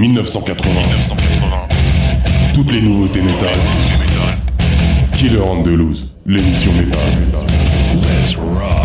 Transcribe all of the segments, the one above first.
1980. 1980. Toutes les nouveautés métal. Killer on the Loose, l'émission métal. Let's rock.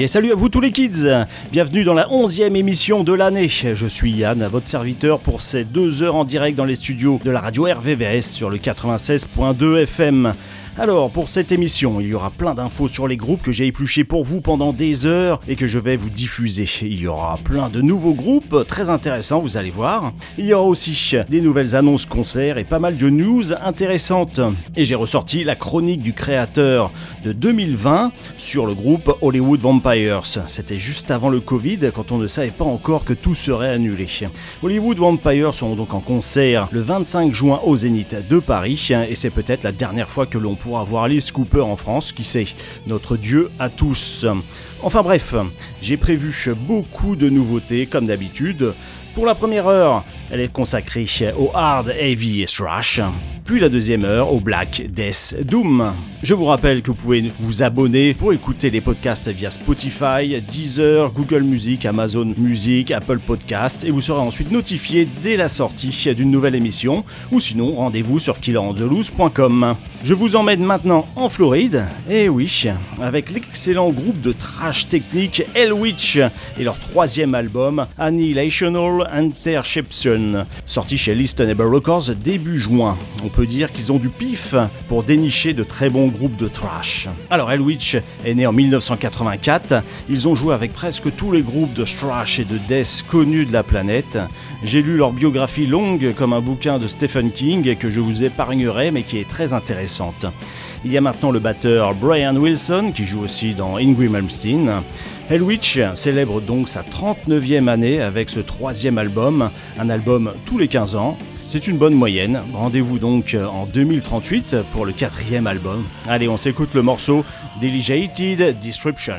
Et salut à vous tous les kids Bienvenue dans la onzième émission de l'année. Je suis Yann, votre serviteur pour ces deux heures en direct dans les studios de la radio RVVS sur le 96.2 FM. Alors, pour cette émission, il y aura plein d'infos sur les groupes que j'ai épluchés pour vous pendant des heures et que je vais vous diffuser. Il y aura plein de nouveaux groupes très intéressants, vous allez voir. Il y aura aussi des nouvelles annonces concerts et pas mal de news intéressantes. Et j'ai ressorti la chronique du créateur de 2020 sur le groupe Hollywood Vampires. C'était juste avant le Covid, quand on ne savait pas encore que tout serait annulé. Hollywood Vampires seront donc en concert le 25 juin au Zénith de Paris et c'est peut-être la dernière fois que l'on pourra pour avoir Alice Cooper en France, qui sait, notre Dieu à tous. Enfin bref, j'ai prévu beaucoup de nouveautés comme d'habitude. Pour la première heure, elle est consacrée au hard, heavy et thrash, puis la deuxième heure au black, death, doom. Je vous rappelle que vous pouvez vous abonner pour écouter les podcasts via Spotify, Deezer, Google Music, Amazon Music, Apple Podcast et vous serez ensuite notifié dès la sortie d'une nouvelle émission ou sinon rendez-vous sur killerandtheloose.com. Je vous emmène maintenant en Floride, et oui, avec l'excellent groupe de trash technique Hellwitch et leur troisième album Annihilational Interception, sorti chez Listenable Records début juin. On peut dire qu'ils ont du pif pour dénicher de très bons groupes de trash. Alors Hellwitch est né en 1984, ils ont joué avec presque tous les groupes de thrash et de death connus de la planète. J'ai lu leur biographie longue comme un bouquin de Stephen King que je vous épargnerai mais qui est très intéressante. Il y a maintenant le batteur Brian Wilson qui joue aussi dans Ingrid Malmsteen. Hellwitch célèbre donc sa 39e année avec ce troisième album, un album tous les 15 ans. C'est une bonne moyenne. Rendez-vous donc en 2038 pour le quatrième album. Allez, on s'écoute le morceau Delegated Disruption.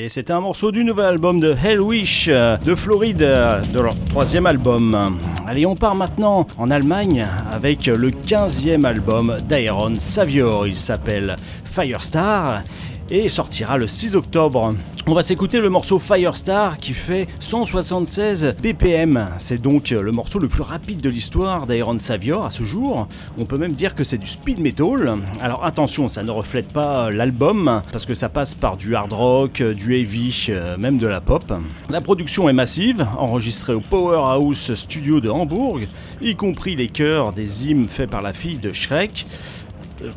Et c'était un morceau du nouvel album de Hellwish de Floride, de leur troisième album. Allez, on part maintenant en Allemagne avec le 15e album d'Iron Savior. Il s'appelle Firestar et sortira le 6 octobre. On va s'écouter le morceau Firestar qui fait 176 BPM. C'est donc le morceau le plus rapide de l'histoire d'Iron Savior à ce jour. On peut même dire que c'est du speed metal. Alors attention, ça ne reflète pas l'album parce que ça passe par du hard rock, du heavy, euh, même de la pop. La production est massive, enregistrée au Powerhouse Studio de Hambourg, y compris les chœurs des hymnes faits par la fille de Shrek.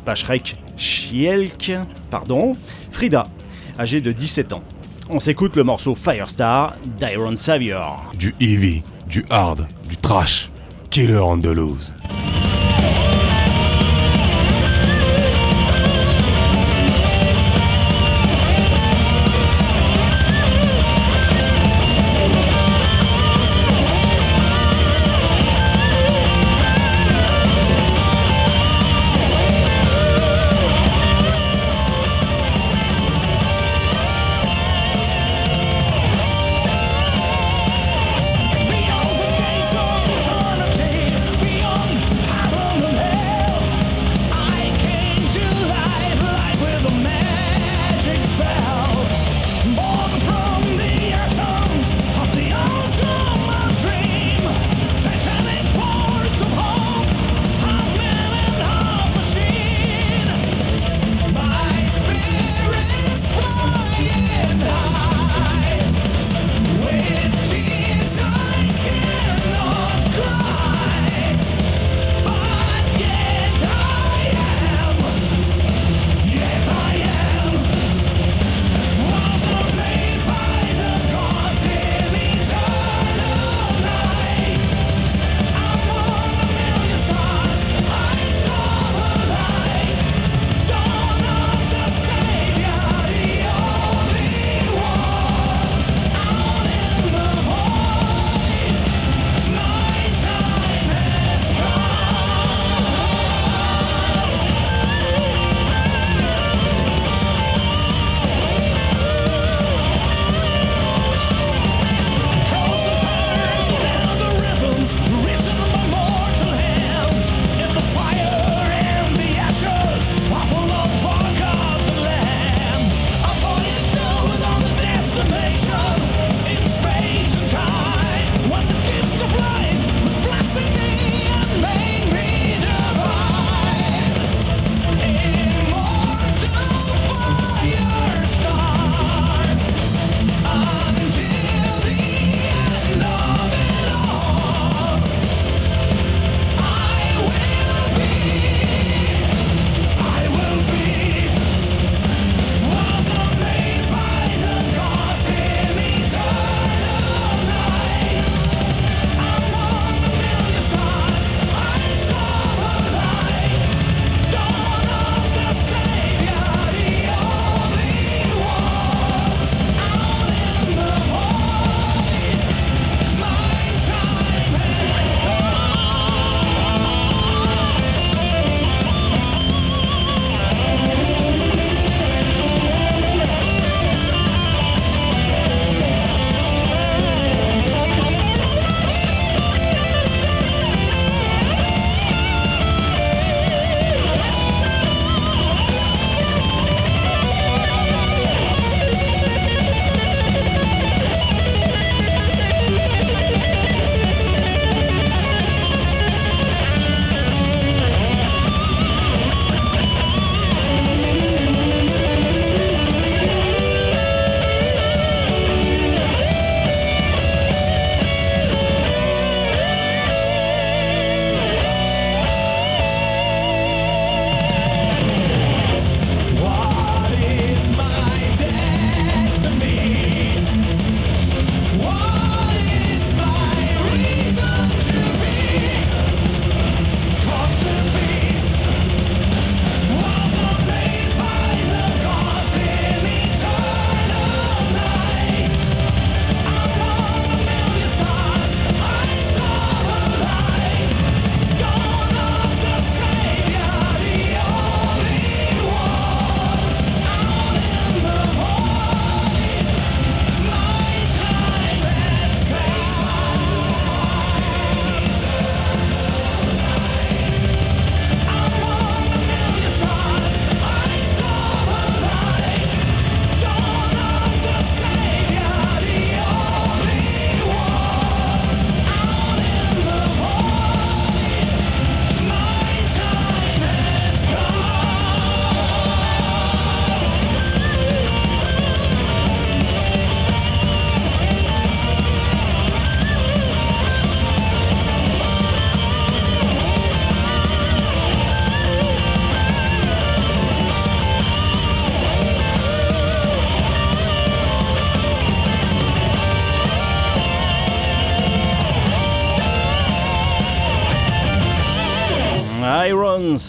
Pas Shrek, pardon, Frida, âgée de 17 ans. On s'écoute le morceau Firestar d'Iron Savior. Du heavy, du hard, du trash. Killer Andalouse.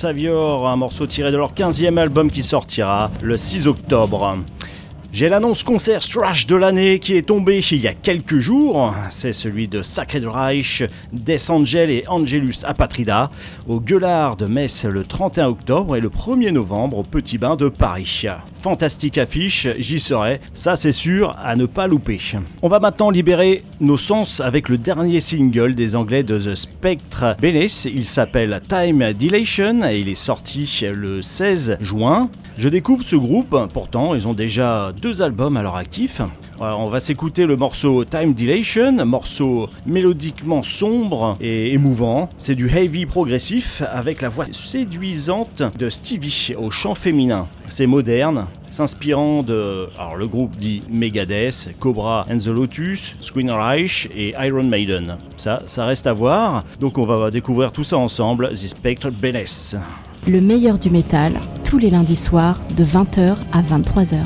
Savior, un morceau tiré de leur 15e album qui sortira le 6 octobre. J'ai l'annonce concert Strash de l'année qui est tombé il y a quelques jours. C'est celui de Sacred Reich, Death Angel et Angelus Apatrida au Gueulard de Metz le 31 octobre et le 1er novembre au Petit Bain de Paris. Fantastique affiche, j'y serai, ça c'est sûr, à ne pas louper. On va maintenant libérer nos sens avec le dernier single des Anglais de The Spectre Benes. Il s'appelle Time Dilation et il est sorti le 16 juin. Je découvre ce groupe, pourtant ils ont déjà deux albums à leur actif. On va s'écouter le morceau Time Dilation, morceau mélodiquement sombre et émouvant. C'est du heavy progressif avec la voix séduisante de Stevie au chant féminin. C'est moderne, s'inspirant de. Alors le groupe dit Megadeth, Cobra and the Lotus, Reich et Iron Maiden. Ça, ça reste à voir. Donc on va découvrir tout ça ensemble, The Spectre Benes. Le meilleur du métal, tous les lundis soirs de 20h à 23h.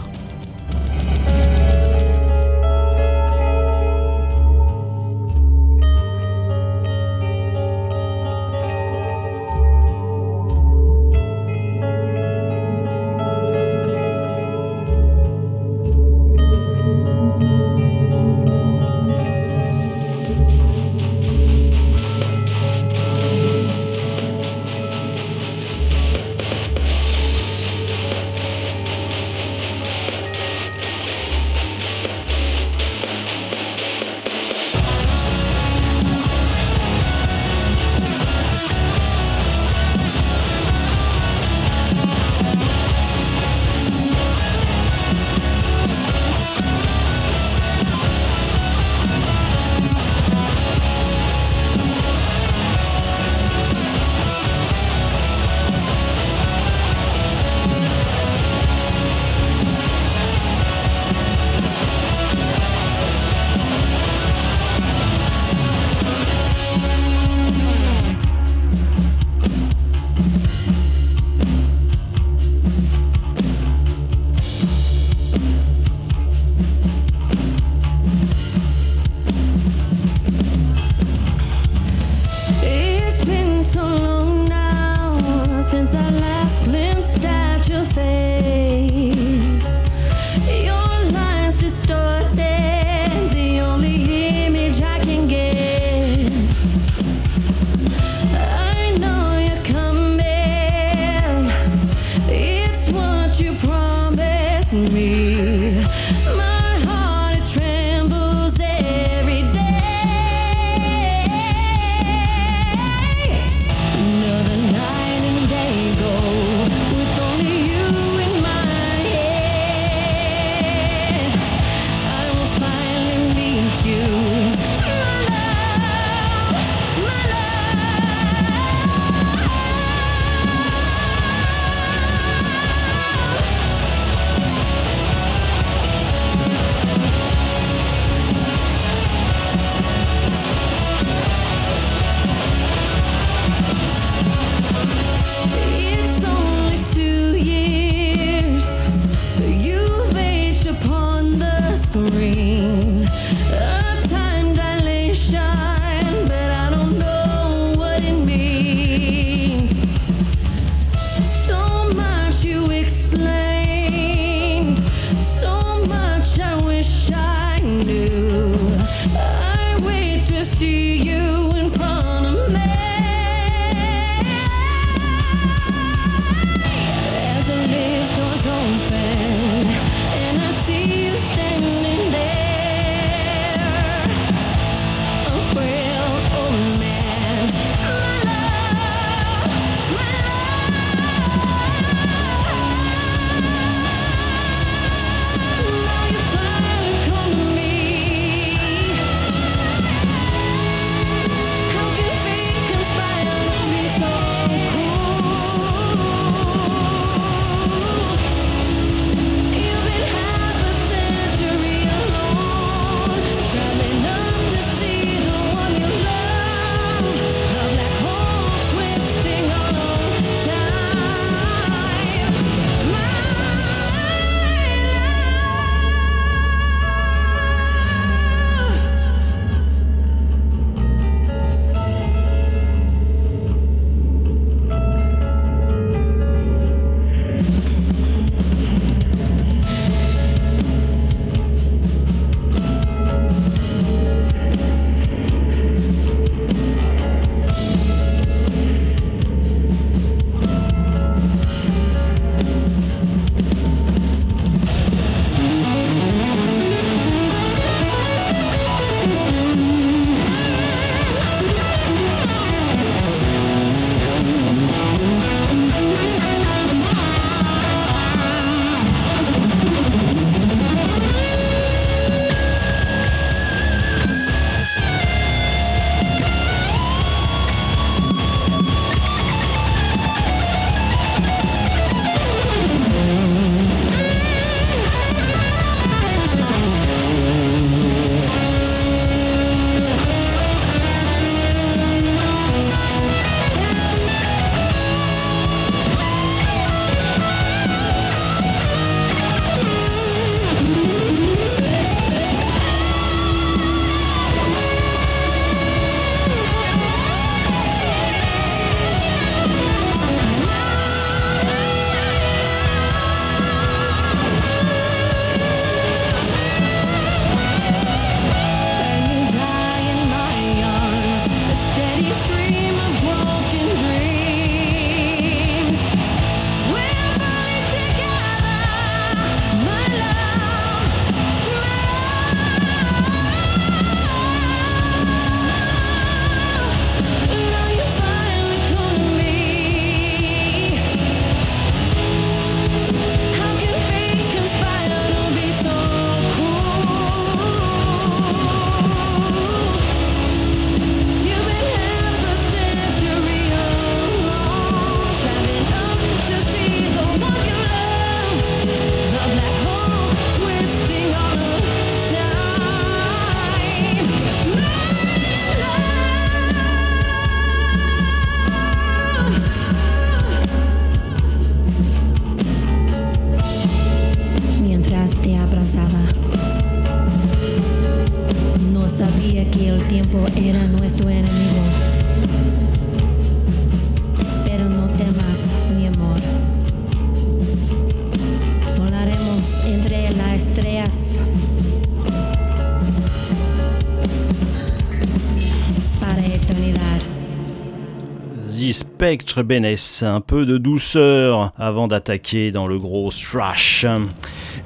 Benes, un peu de douceur avant d'attaquer dans le gros thrash?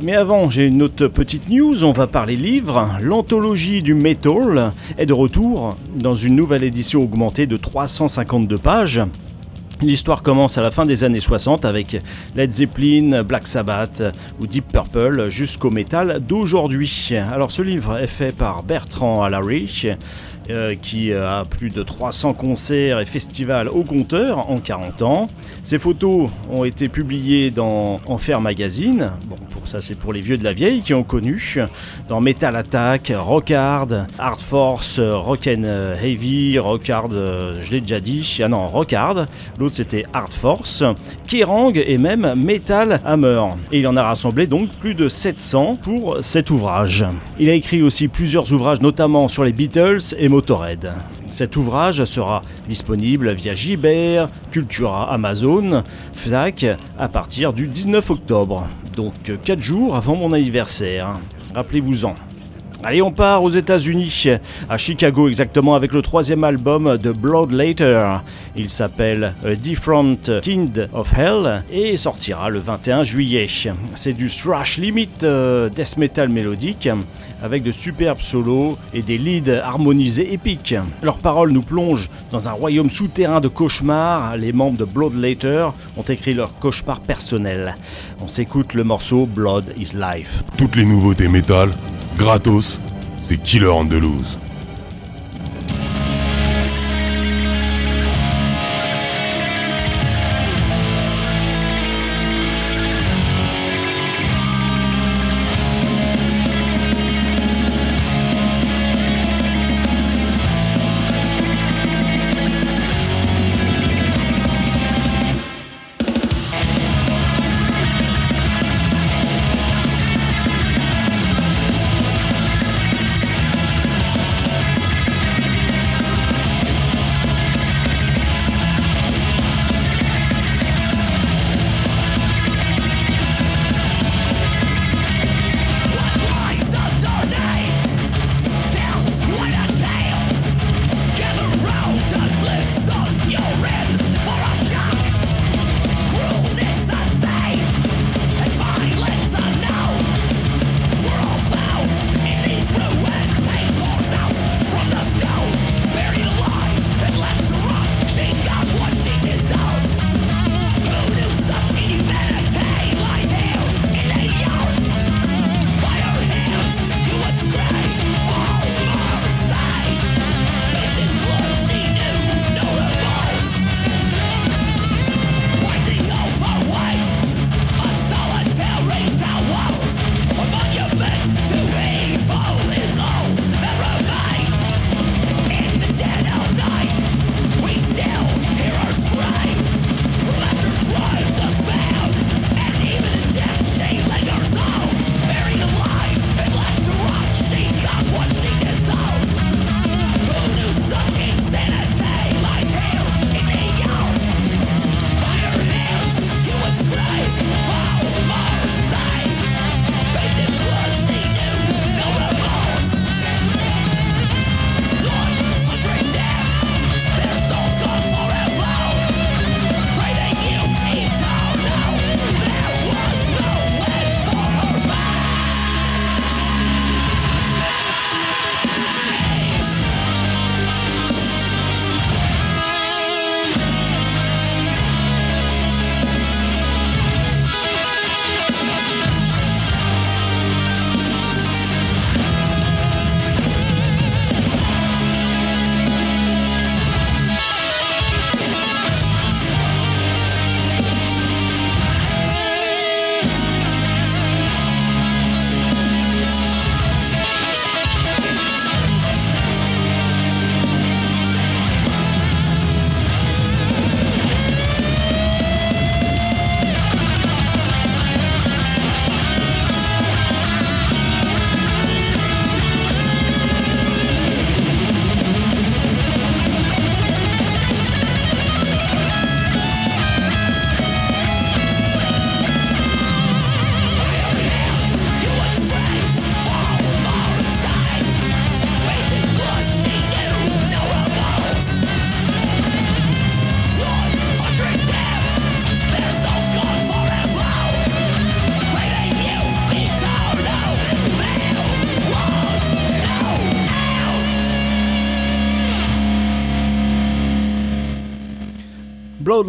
Mais avant, j'ai une autre petite news, on va parler livres. L'anthologie du metal est de retour dans une nouvelle édition augmentée de 352 pages. L'histoire commence à la fin des années 60 avec Led Zeppelin, Black Sabbath ou Deep Purple jusqu'au métal d'aujourd'hui. Alors ce livre est fait par Bertrand Allary euh, qui a plus de 300 concerts et festivals au compteur en 40 ans. Ses photos ont été publiées dans Enfer Magazine. Bon, pour ça, c'est pour les vieux de la vieille qui ont connu. Dans Metal Attack, Rock Hard, Hard Force, Rock and Heavy, Rock Hard, euh, je l'ai déjà dit. Ah non, Rock Hard. L'autre, c'était Hard Force, Kerrang et même Metal Hammer. Et il en a rassemblé donc plus de 700 pour cet ouvrage. Il a écrit aussi plusieurs ouvrages, notamment sur les Beatles et Cet ouvrage sera disponible via Gibert, Cultura, Amazon, Fnac à partir du 19 octobre, donc 4 jours avant mon anniversaire. Rappelez-vous-en. Allez, on part aux États-Unis, à Chicago exactement, avec le troisième album de Blood Later. Il s'appelle A Different Kind of Hell et sortira le 21 juillet. C'est du thrash limit euh, death metal mélodique avec de superbes solos et des leads harmonisés épiques. Leurs paroles nous plongent dans un royaume souterrain de cauchemars. Les membres de Blood Later ont écrit leur cauchemar personnel. On s'écoute le morceau Blood is Life. Toutes les nouveautés métal, gratos, c'est Killer Andalouse.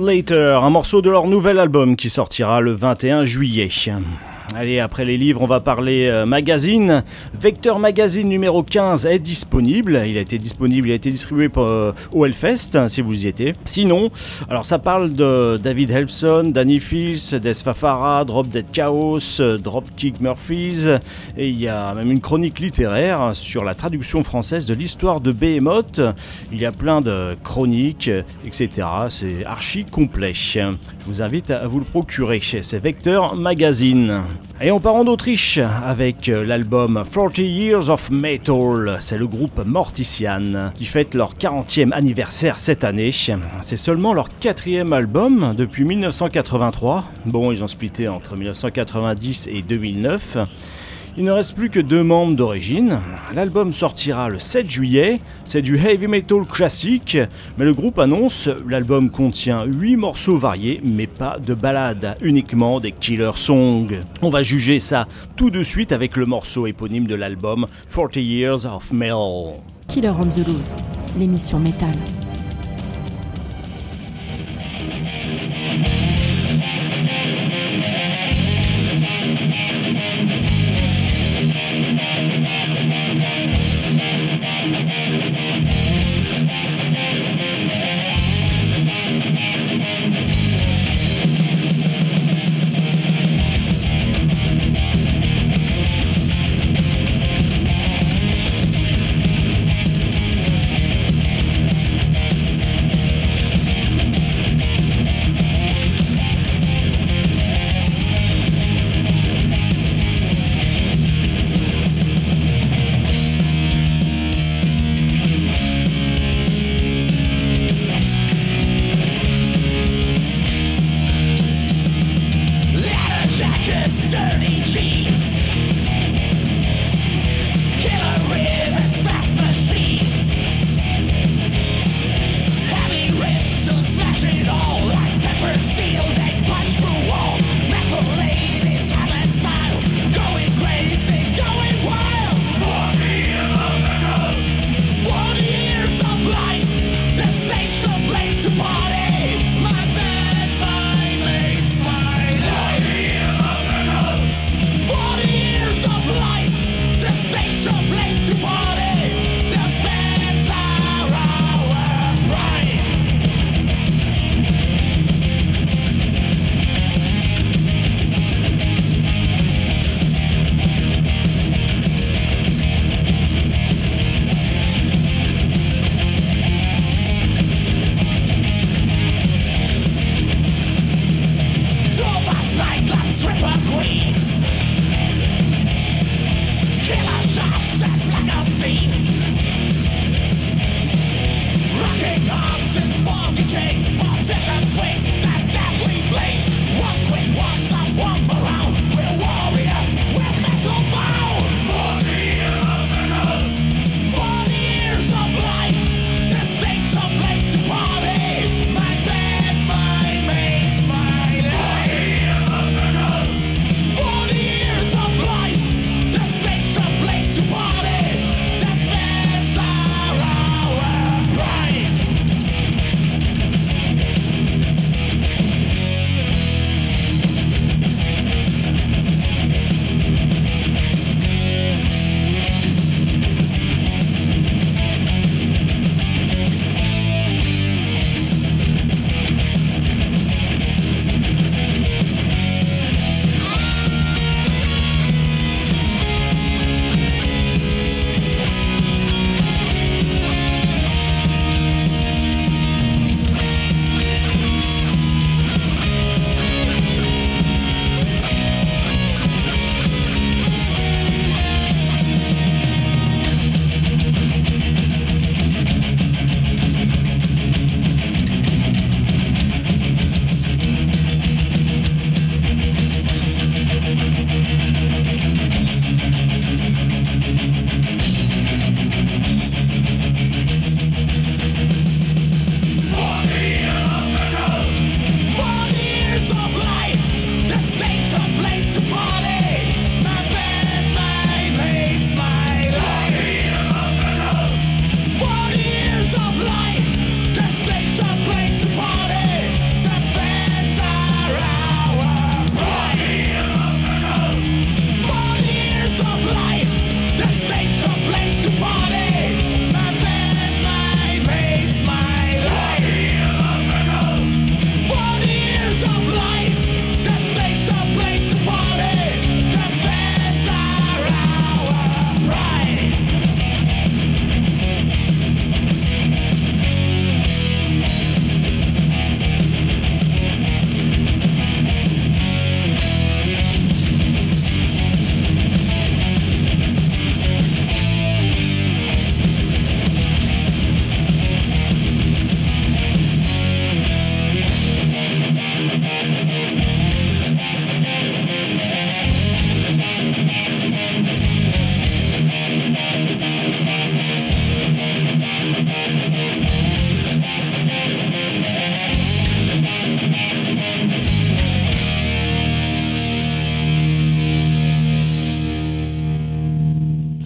Later, un morceau de leur nouvel album qui sortira le 21 juillet. Allez, après les livres, on va parler euh, magazine. Vecteur Magazine numéro 15 est disponible. Il a été disponible, il a été distribué euh, au Hellfest, hein, si vous y étiez. Sinon, alors ça parle de David Helfson, Danny Fields, Des Fafara, Drop Dead Chaos, euh, Dropkick Murphys. Et il y a même une chronique littéraire sur la traduction française de l'histoire de Behemoth. Il y a plein de chroniques, etc. C'est archi complet. Je vous invite à vous le procurer. C'est Vecteur Magazine. Et on part en Autriche avec euh, l'album 40 Years of Metal. C'est le groupe Mortician qui fête leur 40e anniversaire cette année. C'est seulement leur quatrième album depuis 1983. Bon, ils ont splitté entre 1990 et 2009. Il ne reste plus que deux membres d'origine. L'album sortira le 7 juillet. C'est du heavy metal classique, mais le groupe annonce l'album contient 8 morceaux variés, mais pas de ballades, uniquement des killer songs. On va juger ça tout de suite avec le morceau éponyme de l'album 40 Years of Metal. Killer on the Loose, l'émission métal.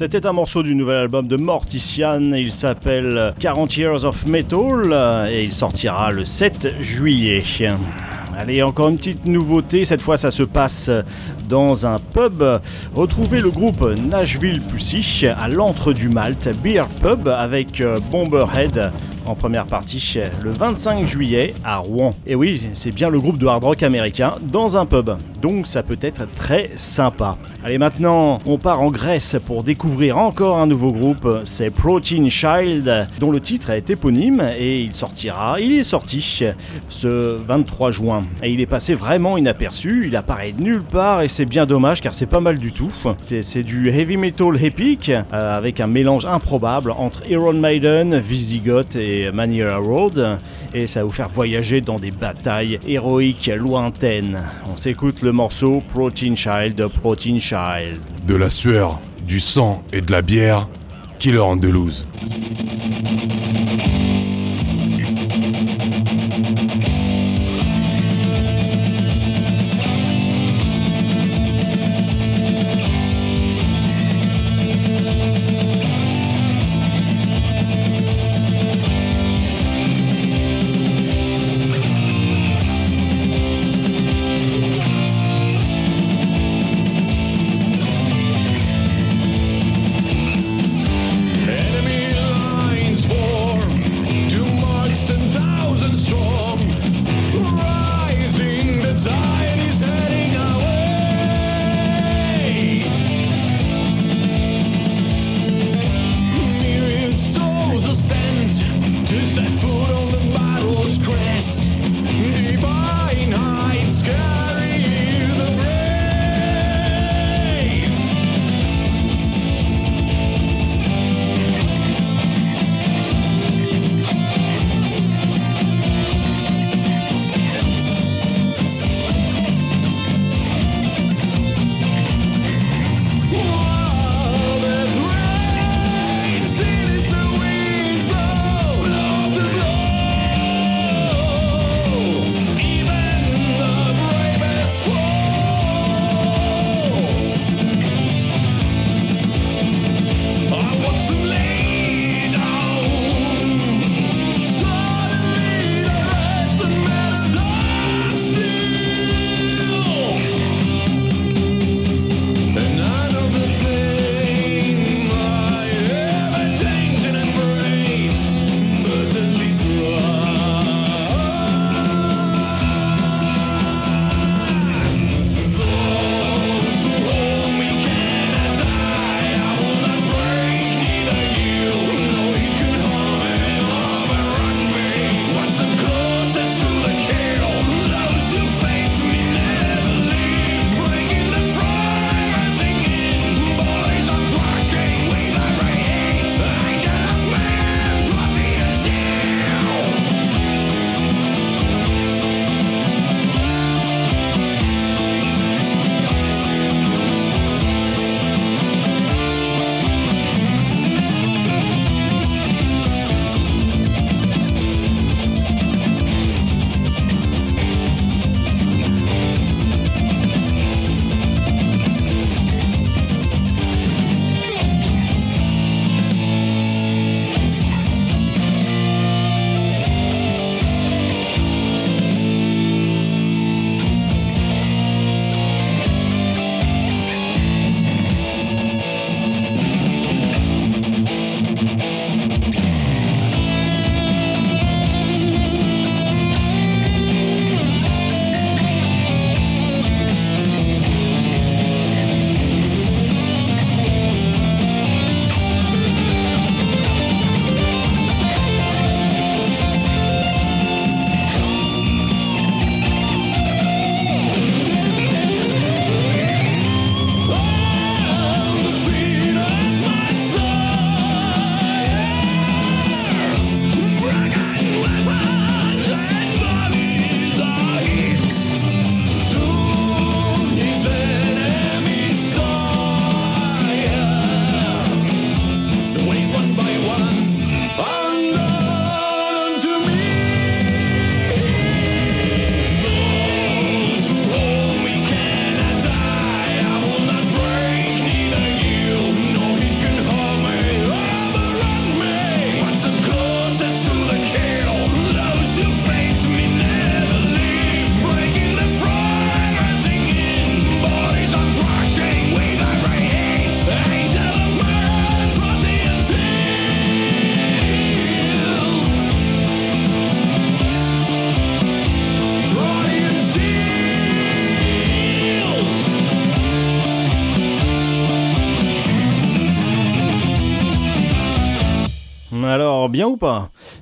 C'était un morceau du nouvel album de Mortician, il s'appelle 40 Years of Metal et il sortira le 7 juillet. Allez, encore une petite nouveauté, cette fois ça se passe dans un pub. Retrouvez le groupe Nashville Pussy à l'antre du Malte Beer Pub avec euh, Bomberhead en première partie le 25 juillet à Rouen. Et oui, c'est bien le groupe de hard rock américain dans un pub, donc ça peut être très sympa. Allez maintenant, on part en Grèce pour découvrir encore un nouveau groupe, c'est Protein Child, dont le titre est éponyme et il sortira, il est sorti ce 23 juin. Et il est passé vraiment inaperçu, il apparaît nulle part et c'est bien dommage car c'est pas mal du tout. C'est du heavy metal épique euh, avec un mélange improbable entre Iron Maiden, Visigoth et Manila Road et ça va vous faire voyager dans des batailles héroïques lointaines. On s'écoute le morceau Protein Child Protein Child. De la sueur, du sang et de la bière, Killer Andalouse.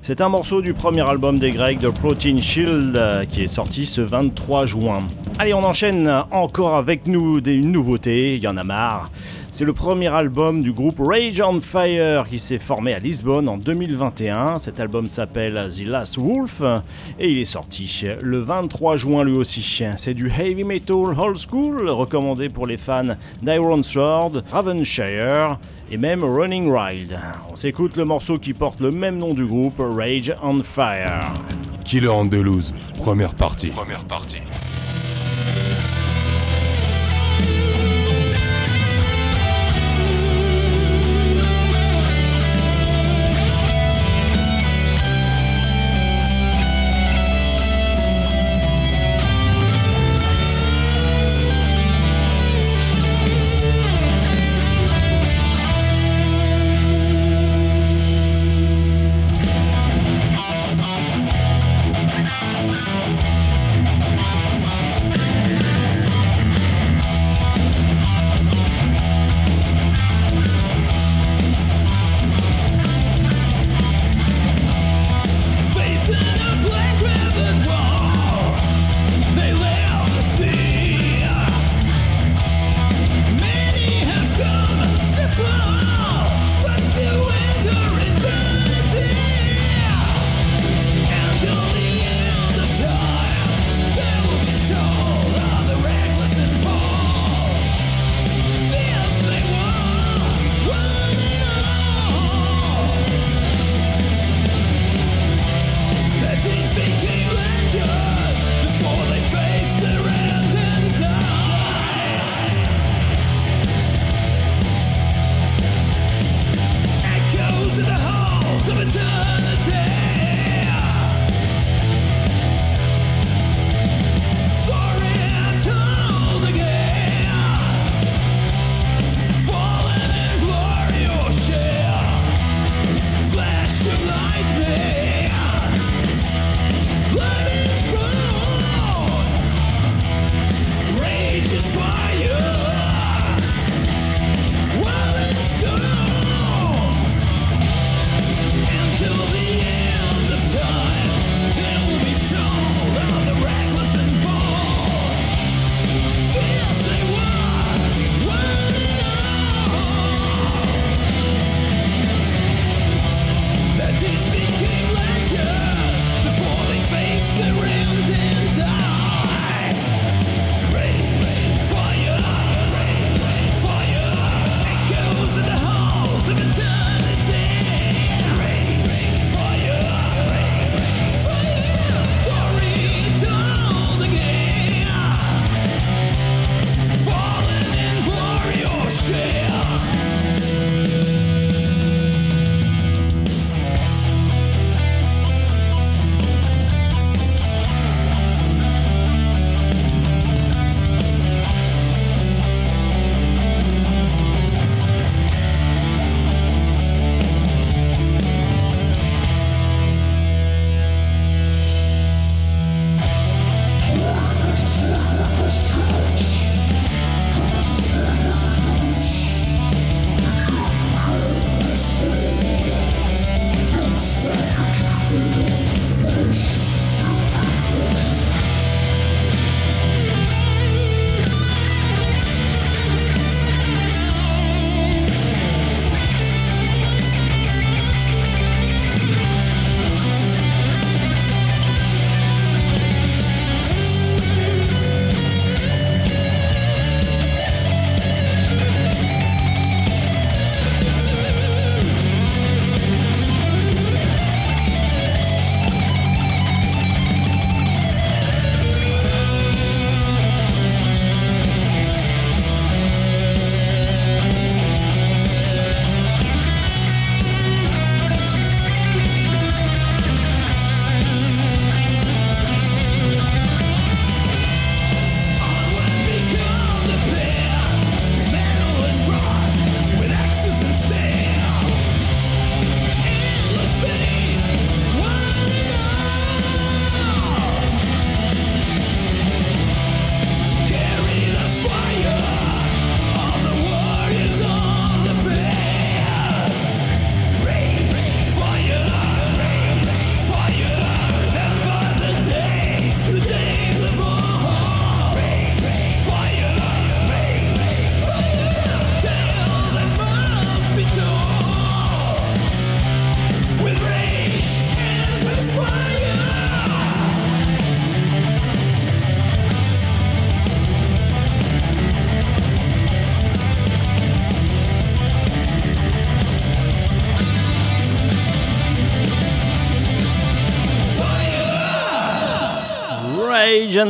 C'est un morceau du premier album des Grecs de Protein Shield euh, qui est sorti ce 23 juin. Allez, on enchaîne encore avec nous des nouveautés, il y en a marre. C'est le premier album du groupe Rage on Fire qui s'est formé à Lisbonne en 2021. Cet album s'appelle The Last Wolf et il est sorti le 23 juin lui aussi. C'est du heavy metal old school recommandé pour les fans d'Iron Sword, Ravenshire et même Running Wild. On s'écoute le morceau qui porte le même nom du groupe, Rage on Fire. Killer Andalouse, première partie. Première partie.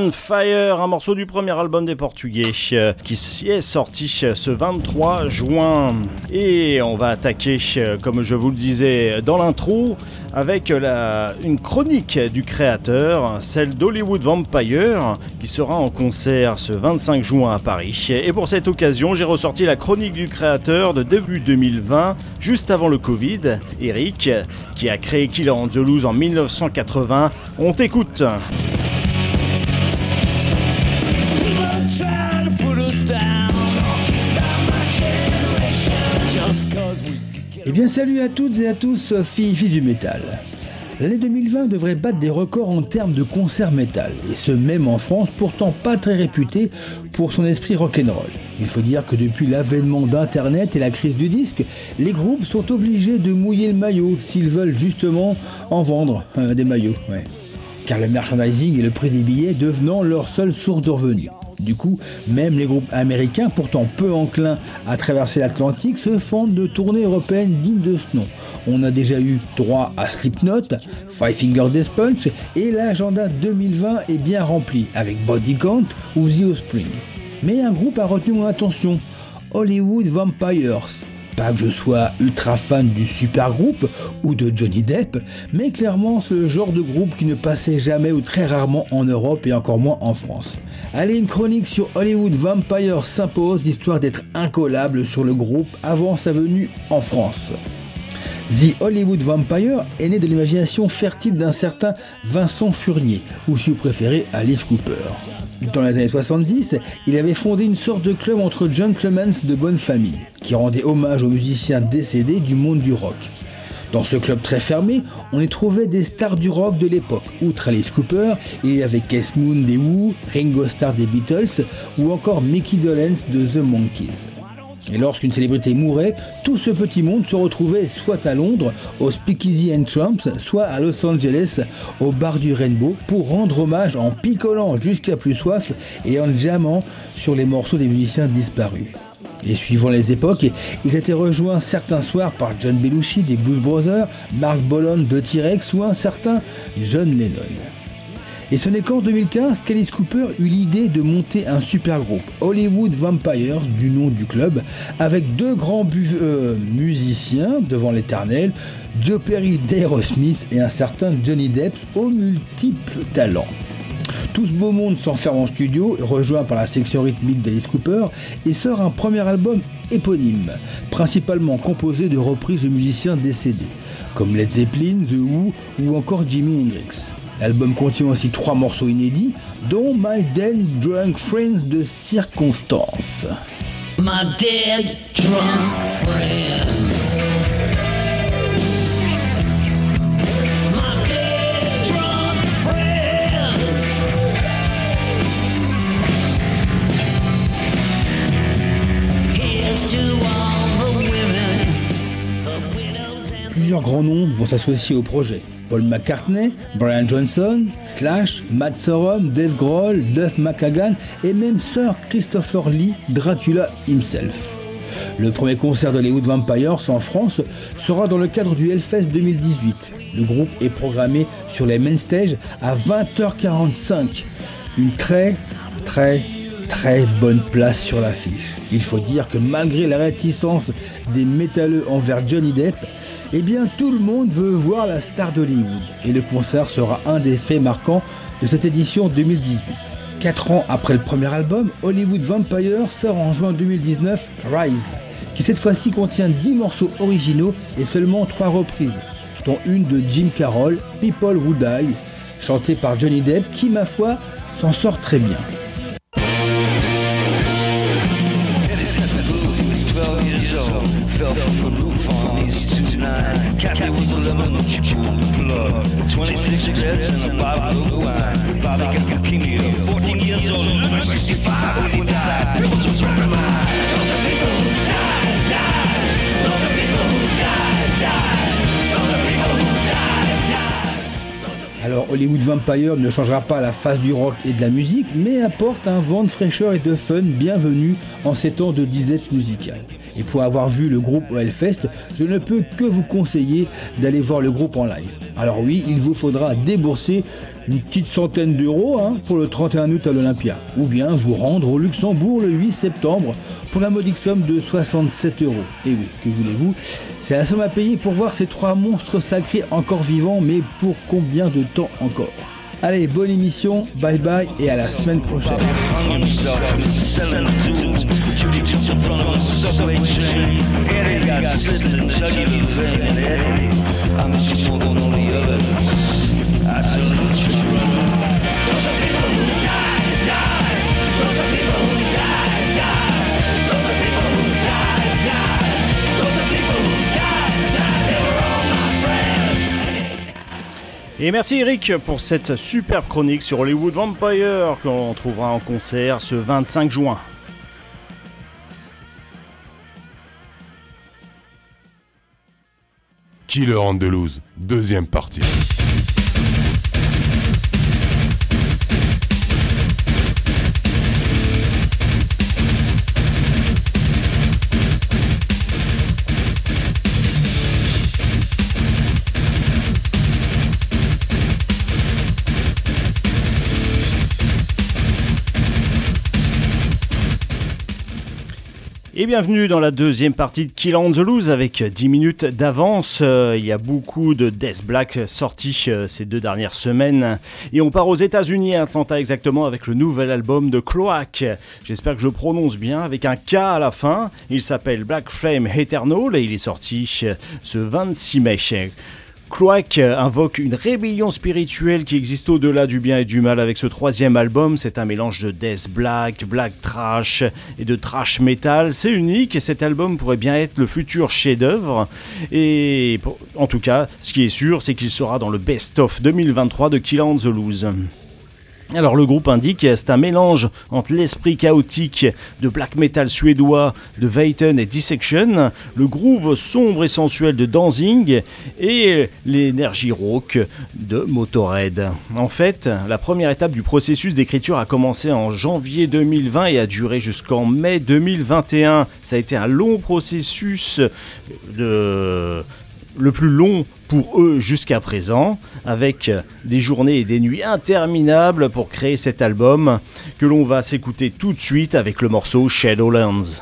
Fire, un morceau du premier album des Portugais euh, qui est sorti ce 23 juin. Et on va attaquer, euh, comme je vous le disais dans l'intro, avec une chronique du créateur, celle d'Hollywood Vampire, qui sera en concert ce 25 juin à Paris. Et pour cette occasion, j'ai ressorti la chronique du créateur de début 2020, juste avant le Covid. Eric, qui a créé Killer on the Loose en 1980. On t'écoute. Eh bien salut à toutes et à tous, filles, filles du métal. L'année 2020 devrait battre des records en termes de concerts métal, et ce même en France, pourtant pas très réputé pour son esprit rock'n'roll. Il faut dire que depuis l'avènement d'Internet et la crise du disque, les groupes sont obligés de mouiller le maillot s'ils veulent justement en vendre euh, des maillots. Car le merchandising et le prix des billets devenant leur seule source de revenus. Du coup, même les groupes américains, pourtant peu enclins à traverser l'Atlantique, se font de tournées européennes dignes de ce nom. On a déjà eu droit à Slipknot, Five Finger Death Punch, et l'agenda 2020 est bien rempli avec Body Count ou The Offspring. Mais un groupe a retenu mon attention, Hollywood Vampires. Pas que je sois ultra fan du super groupe ou de Johnny Depp, mais clairement c'est le genre de groupe qui ne passait jamais ou très rarement en Europe et encore moins en France. Allez, une chronique sur Hollywood Vampire s'impose, histoire d'être incollable sur le groupe avant sa venue en France. The Hollywood Vampire est né de l'imagination fertile d'un certain Vincent Furnier, ou si vous préférez Alice Cooper. Dans les années 70, il avait fondé une sorte de club entre gentlemen de bonne famille, qui rendait hommage aux musiciens décédés du monde du rock. Dans ce club très fermé, on y trouvait des stars du rock de l'époque. Outre Alice Cooper, il y avait Keith Moon des Who, Ringo Starr des Beatles ou encore Mickey Dolenz de The Monkees. Et lorsqu'une célébrité mourait, tout ce petit monde se retrouvait soit à Londres, au Speakeasy and Trumps, soit à Los Angeles, au bar du Rainbow, pour rendre hommage en picolant jusqu'à plus soif et en jammant sur les morceaux des musiciens disparus. Et suivant les époques, il était rejoint certains soirs par John Belushi des Blues Brothers, Mark Bolan de T-Rex ou un certain John Lennon. Et ce n'est qu'en 2015 qu'Alice Cooper eut l'idée de monter un super groupe, Hollywood Vampires, du nom du club, avec deux grands euh, musiciens devant l'éternel, Joe Perry d'Aerosmith et un certain Johnny Depp aux multiples talents. Tout ce beau monde s'enferme en studio, rejoint par la section rythmique d'Alice Cooper, et sort un premier album éponyme, principalement composé de reprises de musiciens décédés, comme Led Zeppelin, The Who ou encore Jimi Hendrix. L'album contient aussi trois morceaux inédits, dont My Dead Drunk Friends de Circonstance. My Dead Drunk Friends. Plusieurs grands noms vont s'associer au projet. Paul McCartney, Brian Johnson, Slash, Matt Sorum, Dave Grohl, Duff McKagan et même Sir Christopher Lee, Dracula himself. Le premier concert de Vampires en France sera dans le cadre du Hellfest 2018. Le groupe est programmé sur les main stage à 20h45. Une très, très, très bonne place sur l'affiche. Il faut dire que malgré la réticence des métalleux envers Johnny Depp, eh bien tout le monde veut voir la star d'Hollywood. Et le concert sera un des faits marquants de cette édition 2018. Quatre ans après le premier album, Hollywood Vampire sort en juin 2019 Rise, qui cette fois-ci contient 10 morceaux originaux et seulement 3 reprises, dont une de Jim Carroll, People Who Die, chantée par Johnny Depp, qui ma foi s'en sort très bien. Kathy was a lemon plug. 26 cigarettes and a bottle of wine. Bobby got leukemia. 14 years old, 65 when he died. It was a friend of mine. Alors Hollywood Vampire ne changera pas la face du rock et de la musique, mais apporte un vent de fraîcheur et de fun bienvenu en ces temps de disette musicale. Et pour avoir vu le groupe au Hellfest, je ne peux que vous conseiller d'aller voir le groupe en live. Alors oui, il vous faudra débourser une petite centaine d'euros hein, pour le 31 août à l'Olympia. Ou bien vous rendre au Luxembourg le 8 septembre pour la modique somme de 67 euros. Et oui, que voulez-vous? C'est la somme à payer pour voir ces trois monstres sacrés encore vivants, mais pour combien de temps encore? Allez, bonne émission, bye bye et à la semaine prochaine. Et merci Eric pour cette superbe chronique sur Hollywood Vampire qu'on trouvera en concert ce 25 juin. Killer Andalouse, deuxième partie. Et bienvenue dans la deuxième partie de Kill on the avec 10 minutes d'avance. Euh, il y a beaucoup de Death Black sortis euh, ces deux dernières semaines. Et on part aux États-Unis, à Atlanta exactement, avec le nouvel album de Cloak. J'espère que je prononce bien, avec un K à la fin. Il s'appelle Black Flame Eternal et il est sorti euh, ce 26 mai. Cloak invoque une rébellion spirituelle qui existe au-delà du bien et du mal avec ce troisième album. C'est un mélange de death black, black trash et de trash metal. C'est unique et cet album pourrait bien être le futur chef-d'œuvre. Et en tout cas, ce qui est sûr, c'est qu'il sera dans le best-of 2023 de Kill on the Loose. Alors le groupe indique c'est un mélange entre l'esprit chaotique de black metal suédois de Veyton et Dissection, le groove sombre et sensuel de Danzing et l'énergie rauque de Motorhead. En fait, la première étape du processus d'écriture a commencé en janvier 2020 et a duré jusqu'en mai 2021. Ça a été un long processus de le plus long pour eux jusqu'à présent, avec des journées et des nuits interminables pour créer cet album que l'on va s'écouter tout de suite avec le morceau Shadowlands.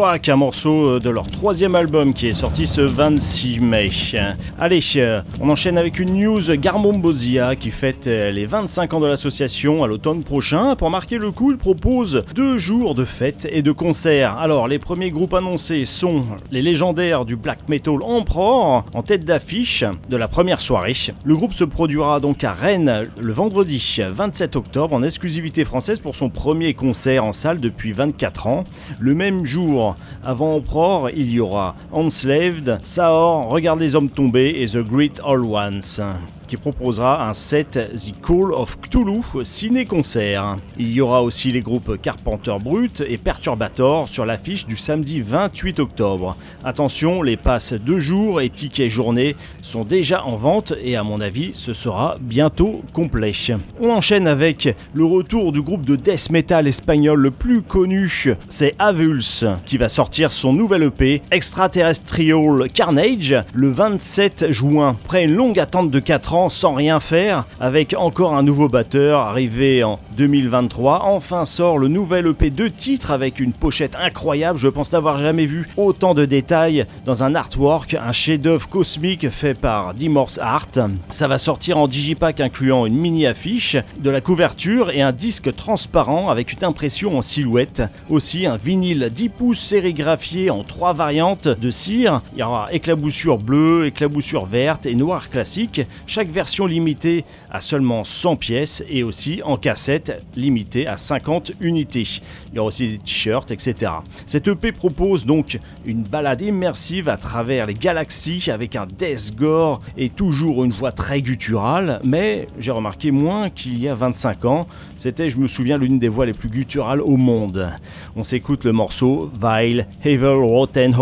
Un morceau de leur troisième album qui est sorti ce 26 mai. Allez, on enchaîne avec une news Garmombozia qui fête les 25 ans de l'association à l'automne prochain. Pour marquer le coup, il propose deux jours de fêtes et de concerts. Alors, les premiers groupes annoncés sont les légendaires du black metal Emperor en tête d'affiche de la première soirée. Le groupe se produira donc à Rennes le vendredi 27 octobre en exclusivité française pour son premier concert en salle depuis 24 ans. Le même jour, avant Emperor, il y aura Enslaved, Saor, Regarde les hommes tombés et The Great All Ones qui proposera un set The Call of Cthulhu ciné-concert. Il y aura aussi les groupes Carpenter Brut et Perturbator sur l'affiche du samedi 28 octobre. Attention, les passes de jour et tickets journée sont déjà en vente et à mon avis ce sera bientôt complet. On enchaîne avec le retour du groupe de death metal espagnol le plus connu, c'est Avulse qui va sortir son nouvel EP Extraterrestrial Carnage le 27 juin. Après une longue attente de 4 ans, sans rien faire, avec encore un nouveau batteur arrivé en 2023. Enfin sort le nouvel EP de titres avec une pochette incroyable. Je pense n'avoir jamais vu autant de détails dans un artwork, un chef-d'œuvre cosmique fait par Dimorse Art. Ça va sortir en digipack incluant une mini affiche, de la couverture et un disque transparent avec une impression en silhouette. Aussi un vinyle 10 pouces sérigraphié en trois variantes de cire. Il y aura éclaboussure bleue, éclaboussure verte et noire classique. Chaque version limitée à seulement 100 pièces et aussi en cassette limitée à 50 unités. Il y aura aussi des t-shirts, etc. Cette EP propose donc une balade immersive à travers les galaxies avec un death gore et toujours une voix très gutturale, mais j'ai remarqué moins qu'il y a 25 ans. C'était, je me souviens, l'une des voix les plus gutturales au monde. On s'écoute le morceau Vile Havel Rotten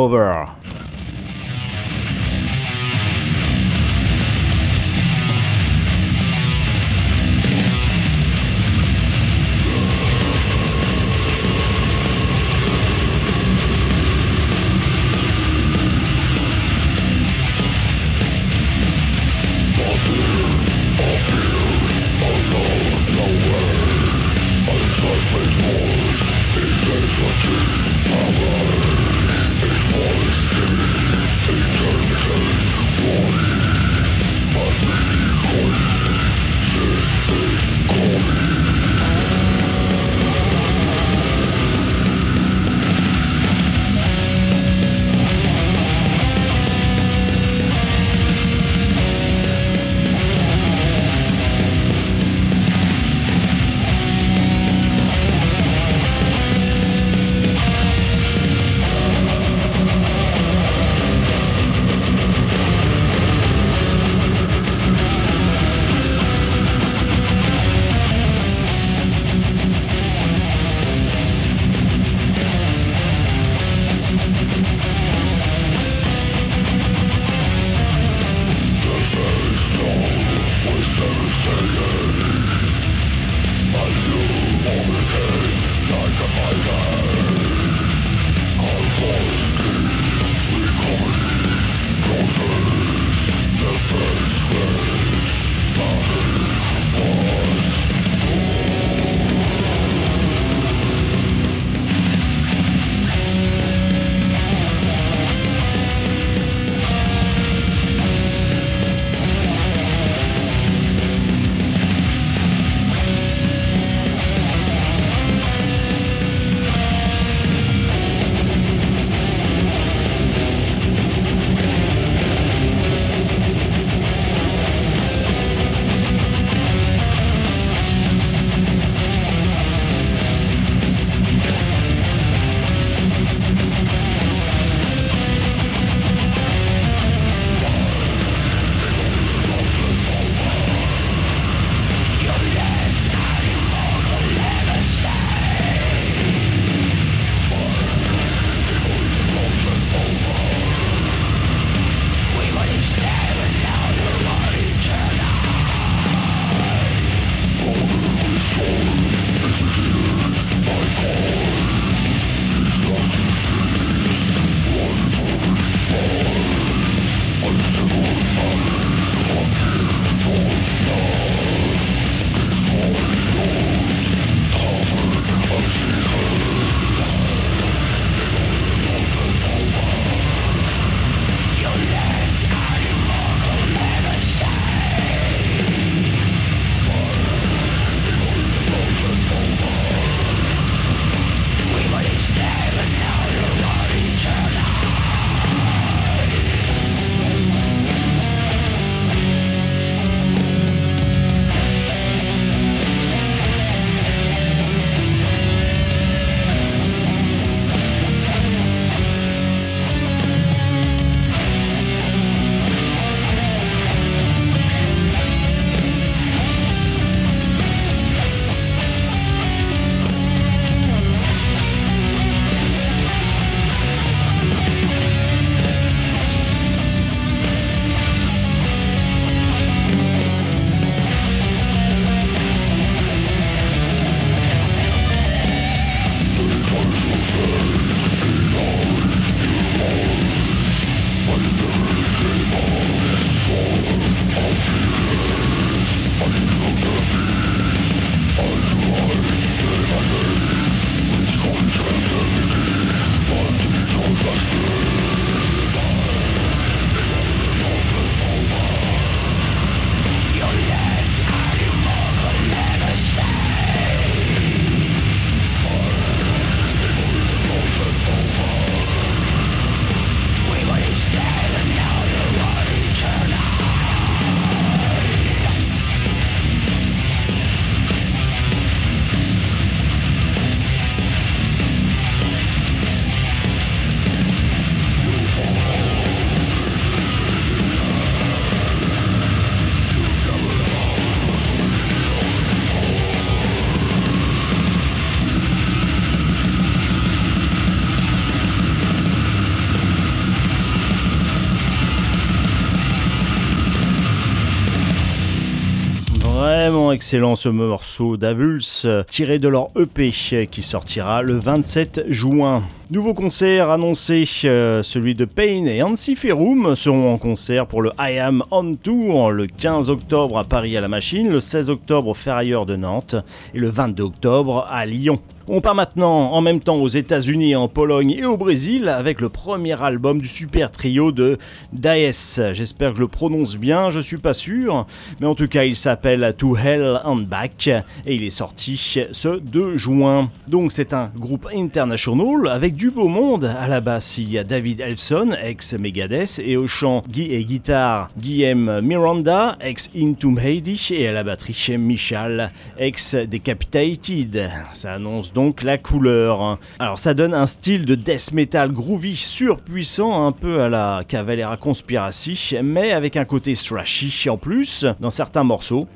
excellent ce morceau d'Avulse, tiré de leur EP qui sortira le 27 juin. Nouveau concert annoncé, euh, celui de Payne et Ansiferum seront en concert pour le I Am On Tour le 15 octobre à Paris à la Machine, le 16 octobre au Ferrailleur de Nantes et le 22 octobre à Lyon. On part maintenant en même temps aux États-Unis, en Pologne et au Brésil avec le premier album du super trio de Daes. J'espère que je le prononce bien, je suis pas sûr, mais en tout cas il s'appelle To Hell and Back et il est sorti ce 2 juin. Donc c'est un groupe international avec du beau monde. À la basse il y a David Elfson, ex Megadeth, et au chant Guy et guitare Guillaume Miranda, ex Intum Heidi, et à la batterie Michal, ex Decapitated. Ça annonce donc la couleur. Alors ça donne un style de death metal groovy surpuissant, un peu à la Cavalera Conspiracy, mais avec un côté thrashy en plus dans certains morceaux.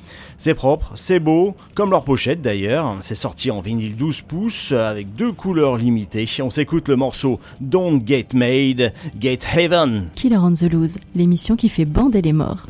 C'est propre, c'est beau, comme leur pochette d'ailleurs. C'est sorti en vinyle 12 pouces avec deux couleurs limitées. On s'écoute le morceau Don't Get Made, Get Heaven. Killer on the Loose, l'émission qui fait bander les morts.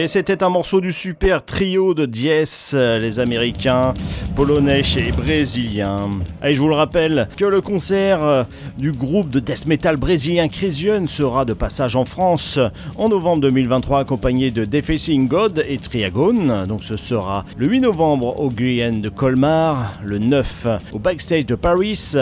Et c'était un morceau du super trio de Diez, les Américains, Polonais et Brésiliens. Et je vous le rappelle que le concert du groupe de death metal brésilien Crisium sera de passage en France en novembre 2023 accompagné de Defacing God et Triagon. Donc ce sera le 8 novembre au Guyenne de Colmar, le 9 au Backstage de Paris,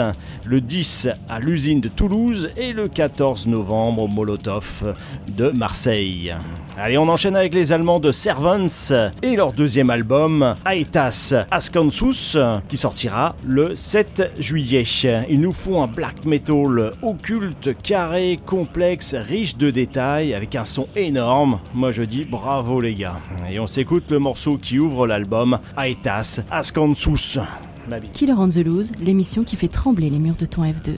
le 10 à l'usine de Toulouse et le 14 novembre au Molotov de Marseille. Allez, on enchaîne avec les Allemands de Servants et leur deuxième album, Aetas Askansus, qui sortira le 7 juillet. Ils nous font un black metal occulte, carré, complexe, riche de détails, avec un son énorme. Moi je dis bravo les gars. Et on s'écoute le morceau qui ouvre l'album, Aetas Askansus. Killer on the Loose, l'émission qui fait trembler les murs de ton F2.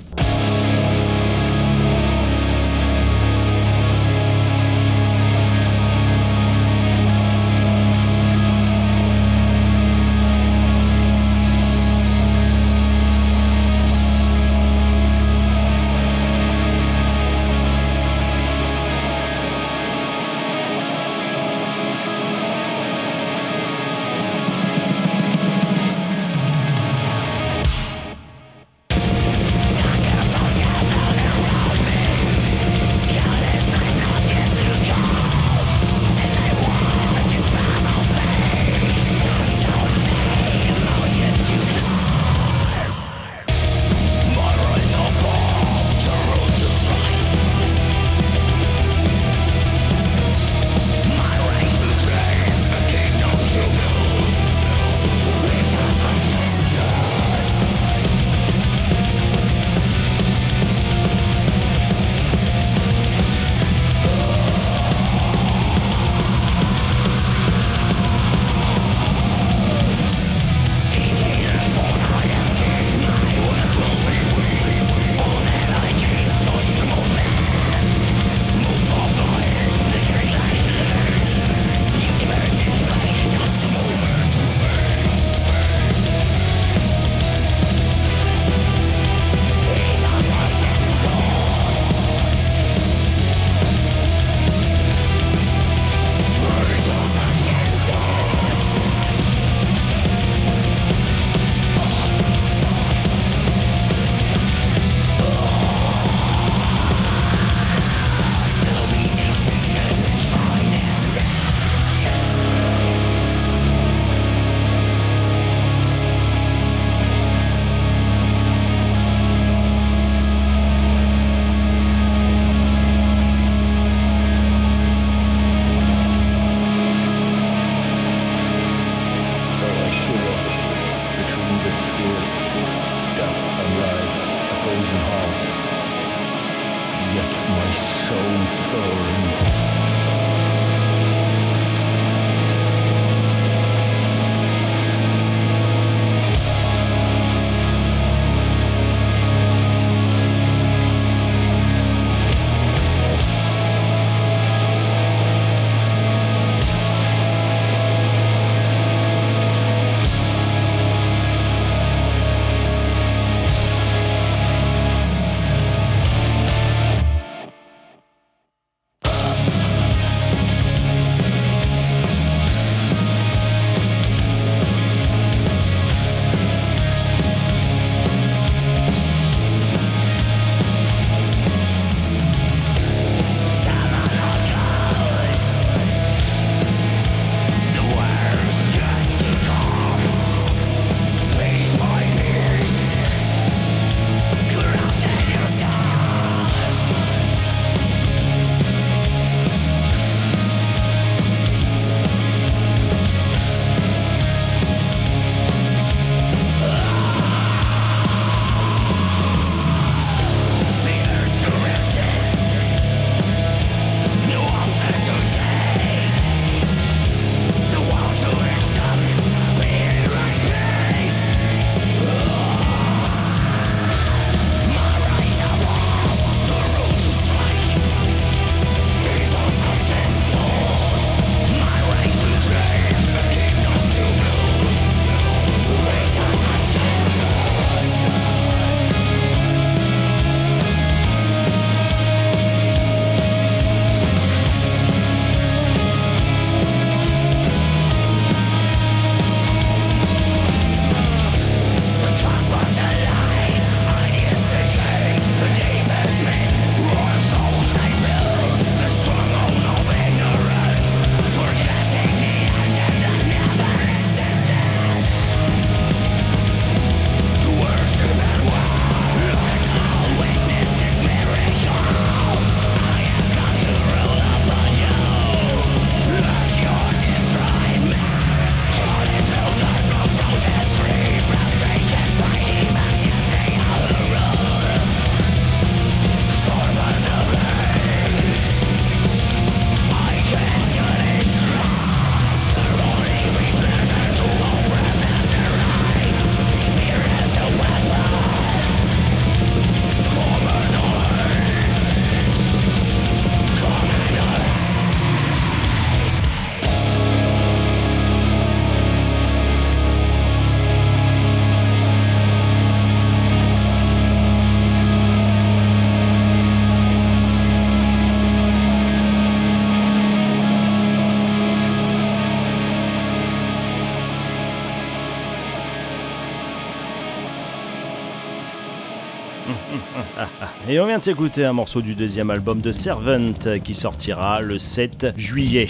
Et on vient de s'écouter un morceau du deuxième album de Servant qui sortira le 7 juillet.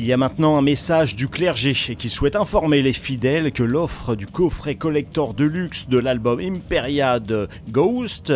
Il y a maintenant un message du clergé qui souhaite informer les fidèles que l'offre du coffret collector de luxe de l'album Imperia de Ghost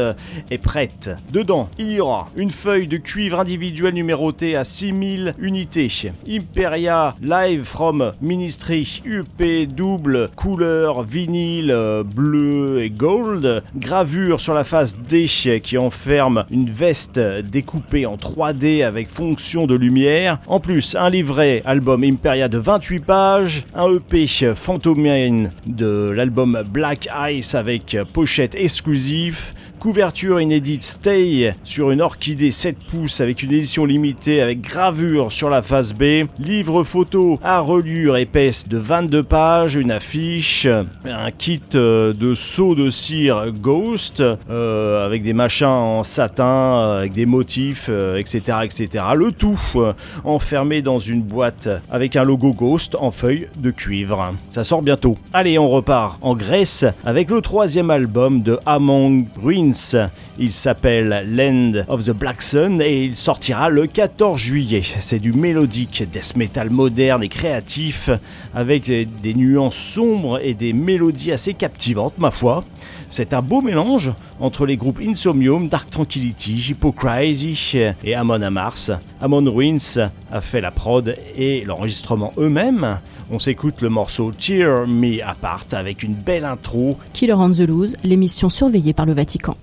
est prête. Dedans, il y aura une feuille de cuivre individuelle numérotée à 6000 unités. Imperia Live from Ministry UP double couleur vinyle bleu et gold. Gravure sur la face D qui enferme une veste découpée en 3D avec fonction de lumière. En plus, un livret album Imperia de 28 pages, un EP Phantomine de l'album Black Ice avec pochette exclusive, couverture inédite Stay sur une orchidée 7 pouces avec une édition limitée avec gravure sur la face B, livre photo à reliure épaisse de 22 pages, une affiche, un kit euh, de seau de cire Ghost euh, avec des machins en satin, euh, avec des motifs, etc., etc. Le tout enfermé dans une boîte avec un logo Ghost en feuille de cuivre. Ça sort bientôt. Allez, on repart en Grèce avec le troisième album de Among Ruins il s'appelle Land of the Black Sun et il sortira le 14 juillet. C'est du mélodique death metal moderne et créatif avec des nuances sombres et des mélodies assez captivantes, ma foi. C'est un beau mélange entre les groupes Insomnium, Dark Tranquility, Hypocrisy et Amon Amars. Amon Ruins a fait la prod et l'enregistrement eux-mêmes. On s'écoute le morceau Cheer Me Apart avec une belle intro. Killer on the Loose, l'émission surveillée par le Vatican.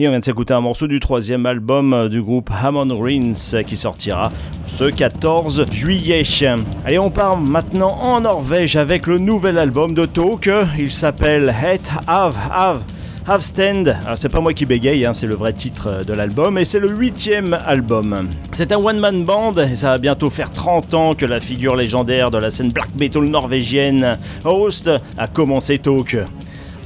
Et on vient de s'écouter un morceau du troisième album du groupe Hammond Rins qui sortira ce 14 juillet. Allez, on part maintenant en Norvège avec le nouvel album de Talk. Il s'appelle Het Have Have. Have Stand, c'est pas moi qui bégaye, hein, c'est le vrai titre de l'album et c'est le huitième album. C'est un one-man band et ça va bientôt faire 30 ans que la figure légendaire de la scène black metal norvégienne, Host, a commencé Talk.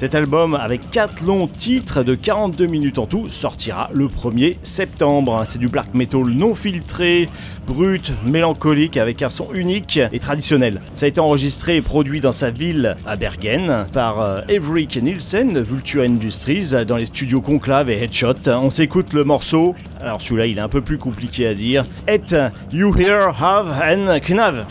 Cet album, avec 4 longs titres de 42 minutes en tout, sortira le 1er septembre. C'est du black metal non filtré, brut, mélancolique, avec un son unique et traditionnel. Ça a été enregistré et produit dans sa ville, à Bergen, par euh, Evrik Nielsen, Vulture Industries, dans les studios Conclave et Headshot. On s'écoute le morceau, alors celui-là il est un peu plus compliqué à dire, Et You Hear Have and Knav.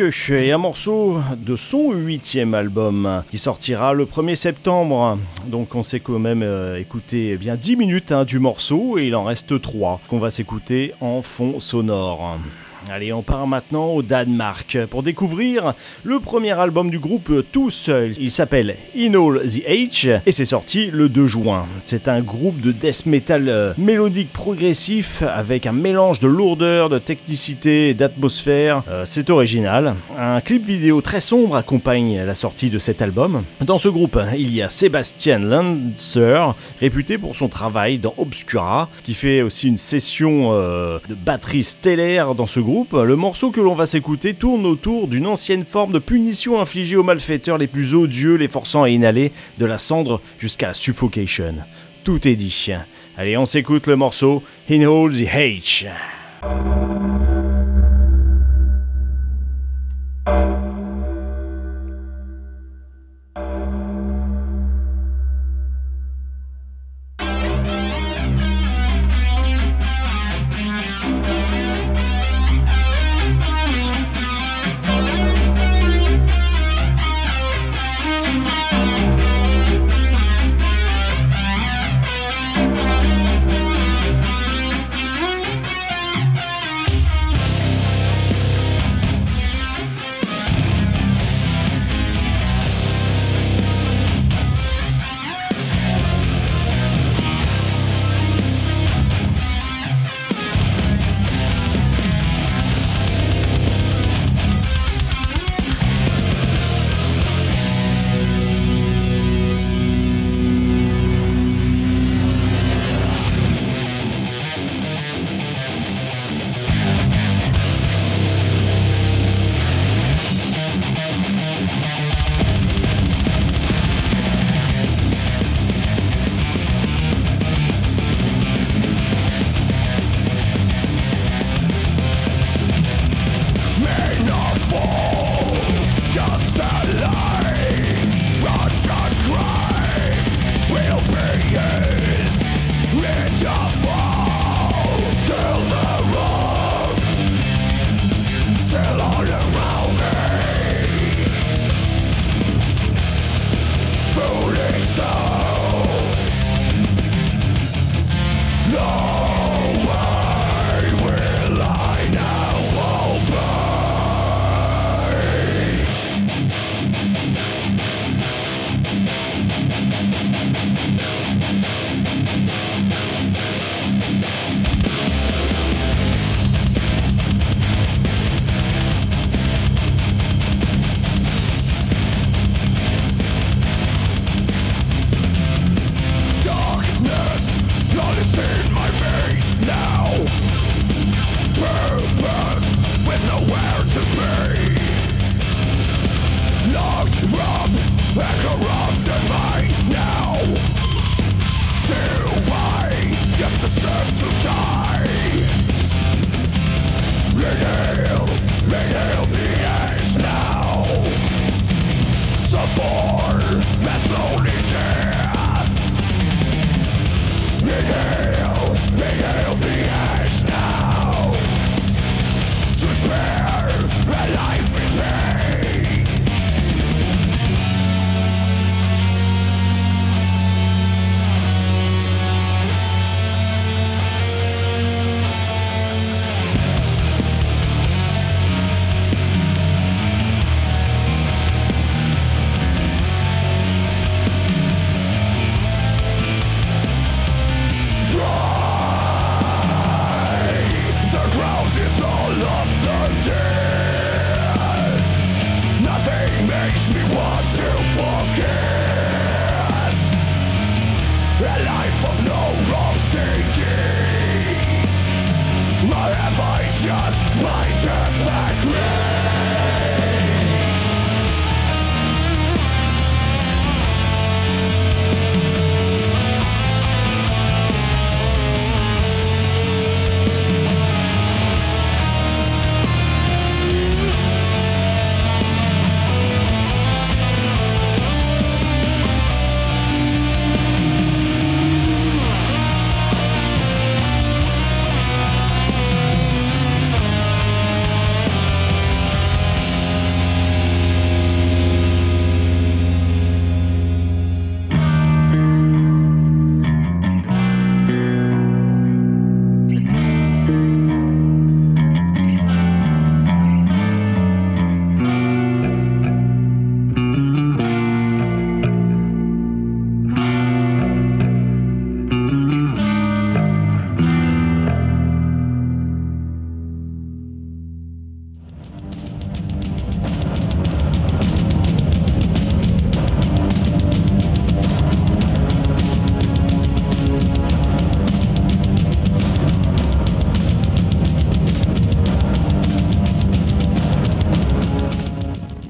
Est un morceau de son huitième album qui sortira le 1er septembre. Donc on s'est quand même euh, écouté bien 10 minutes hein, du morceau et il en reste 3 qu'on va s'écouter en fond sonore. Allez, on part maintenant au Danemark pour découvrir le premier album du groupe tout seul. Il s'appelle In All the Age et c'est sorti le 2 juin. C'est un groupe de death metal euh, mélodique progressif avec un mélange de lourdeur, de technicité et d'atmosphère. Euh, c'est original. Un clip vidéo très sombre accompagne la sortie de cet album. Dans ce groupe, il y a Sébastien Lancer, réputé pour son travail dans Obscura, qui fait aussi une session euh, de batterie stellaire dans ce groupe le morceau que l'on va s'écouter tourne autour d'une ancienne forme de punition infligée aux malfaiteurs les plus odieux, les forçant à inhaler de la cendre jusqu'à la suffocation. Tout est dit. Allez, on s'écoute le morceau the H.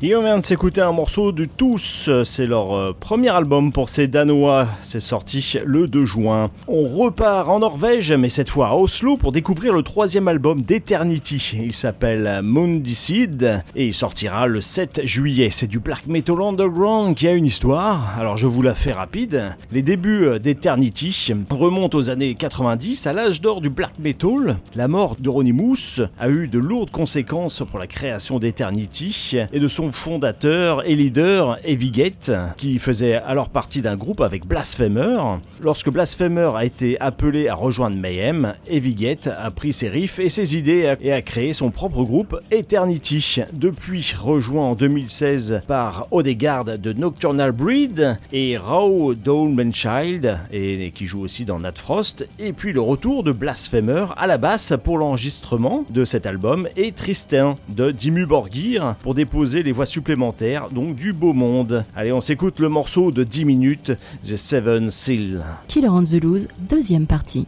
Et on vient de s'écouter un morceau de Tous, c'est leur euh, premier album pour ces Danois, c'est sorti le 2 juin. On repart en Norvège, mais cette fois à Oslo, pour découvrir le troisième album d'Eternity. Il s'appelle Moondicide et il sortira le 7 juillet. C'est du black metal underground qui a une histoire, alors je vous la fais rapide. Les débuts d'Eternity remontent aux années 90, à l'âge d'or du black metal. La mort d'Euronymous a eu de lourdes conséquences pour la création d'Eternity et de son fondateur et leader Evigate, qui faisait alors partie d'un groupe avec Blasphemer. Lorsque Blasphemer a été appelé à rejoindre Mayhem, Evigate a pris ses riffs et ses idées et a créé son propre groupe Eternity. Depuis rejoint en 2016 par Odegaard de Nocturnal Breed et Raw Child et qui joue aussi dans Nat Frost, et puis le retour de Blasphemer à la basse pour l'enregistrement de cet album et Tristan de Dimmu Borgir pour déposer les voix supplémentaire, donc du beau monde. Allez, on s'écoute le morceau de 10 minutes, The Seven Seal. Killer on the Loose, deuxième partie.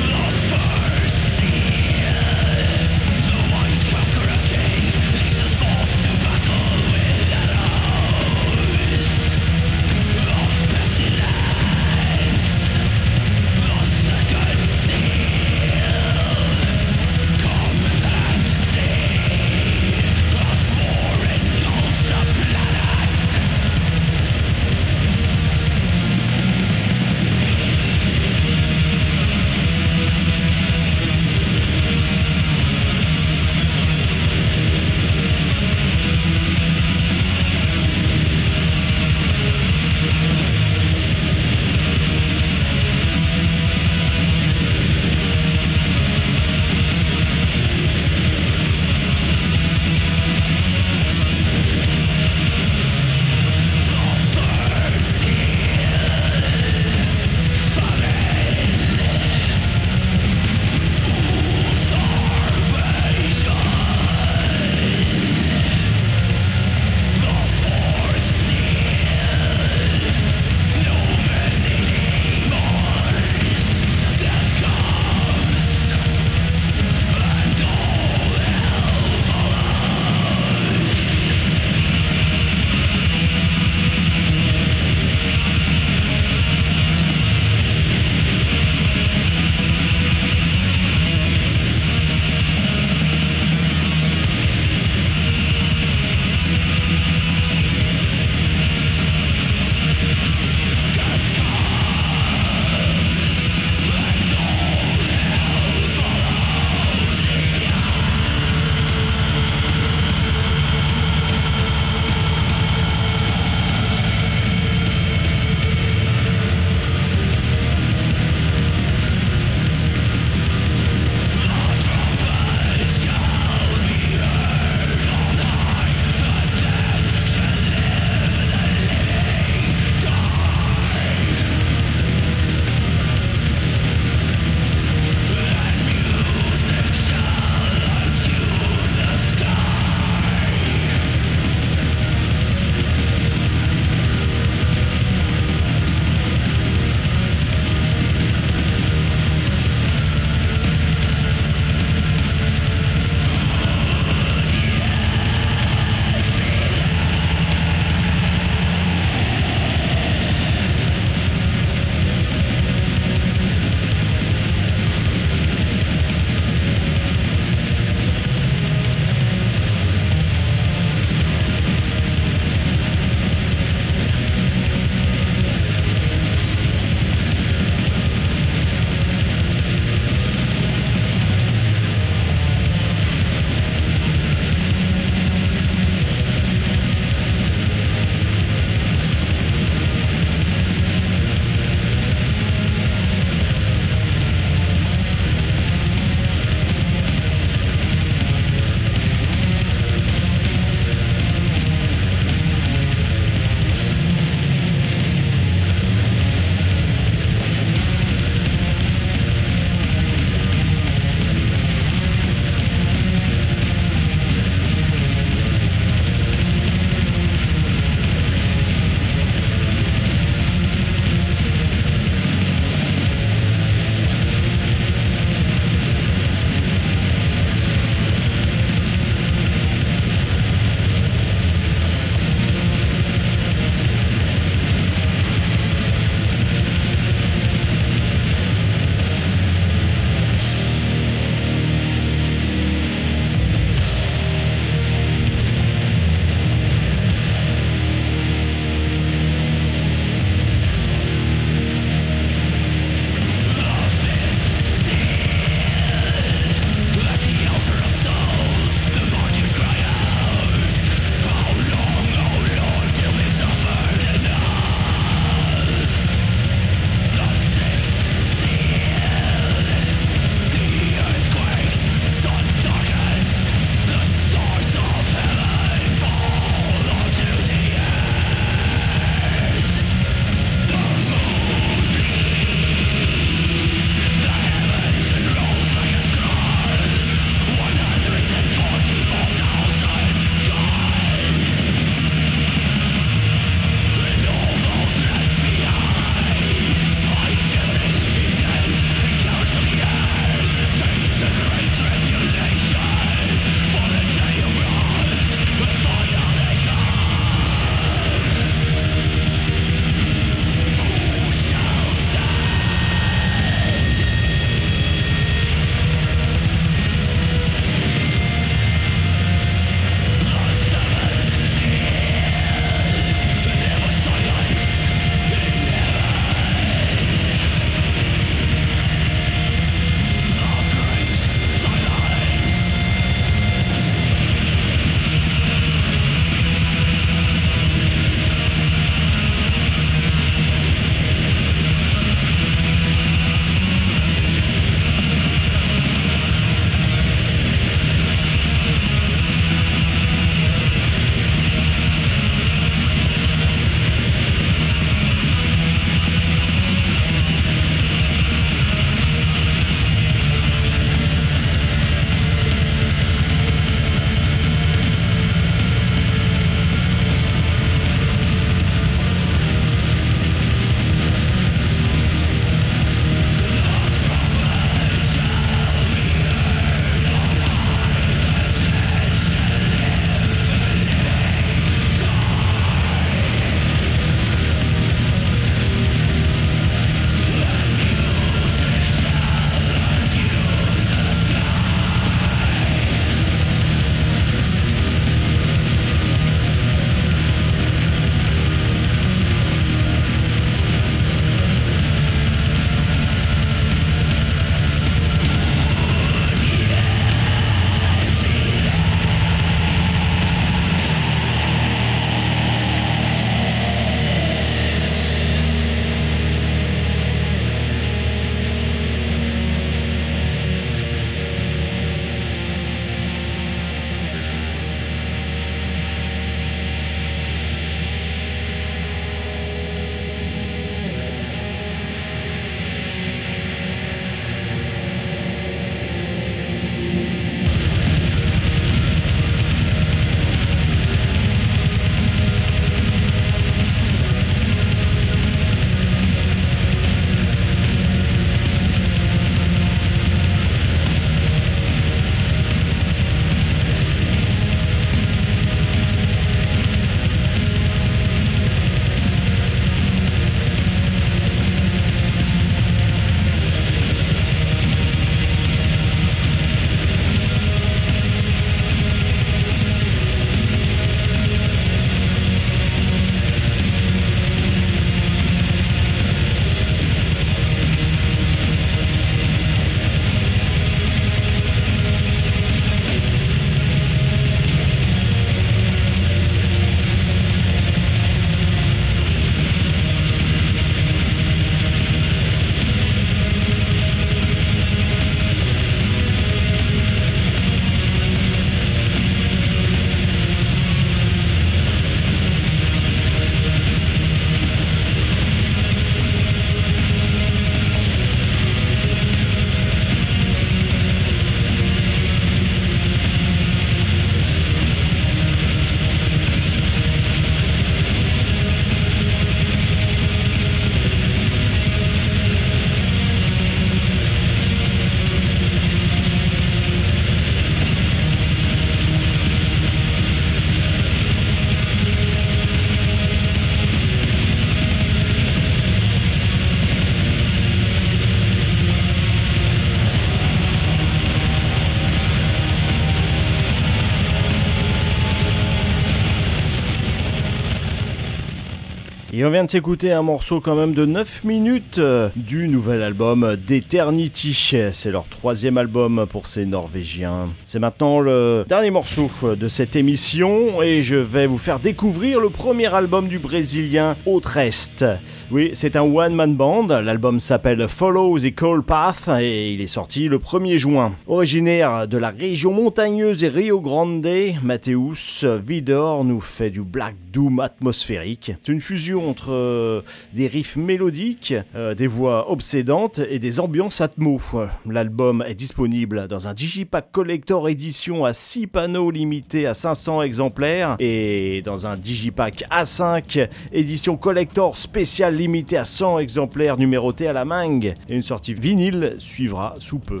Et on vient de s'écouter un morceau quand même de 9 minutes euh, du nouvel album d'Eternity. C'est leur troisième album pour ces Norvégiens. C'est maintenant le dernier morceau de cette émission et je vais vous faire découvrir le premier album du Brésilien Autrest. Oui, c'est un one-man band. L'album s'appelle Follow the Cold Path et il est sorti le 1er juin. Originaire de la région montagneuse des Rio Grande, Mathéus Vidor nous fait du black doom atmosphérique. C'est une fusion entre euh, des riffs mélodiques, euh, des voix obsédantes et des ambiances atmo. L'album est disponible dans un Digipack Collector édition à 6 panneaux limités à 500 exemplaires et dans un Digipack A5 édition collector spéciale limité à 100 exemplaires numérotés à la mangue. Et une sortie vinyle suivra sous peu.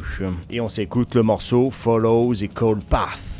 Et on s'écoute le morceau Follow the Cold Path.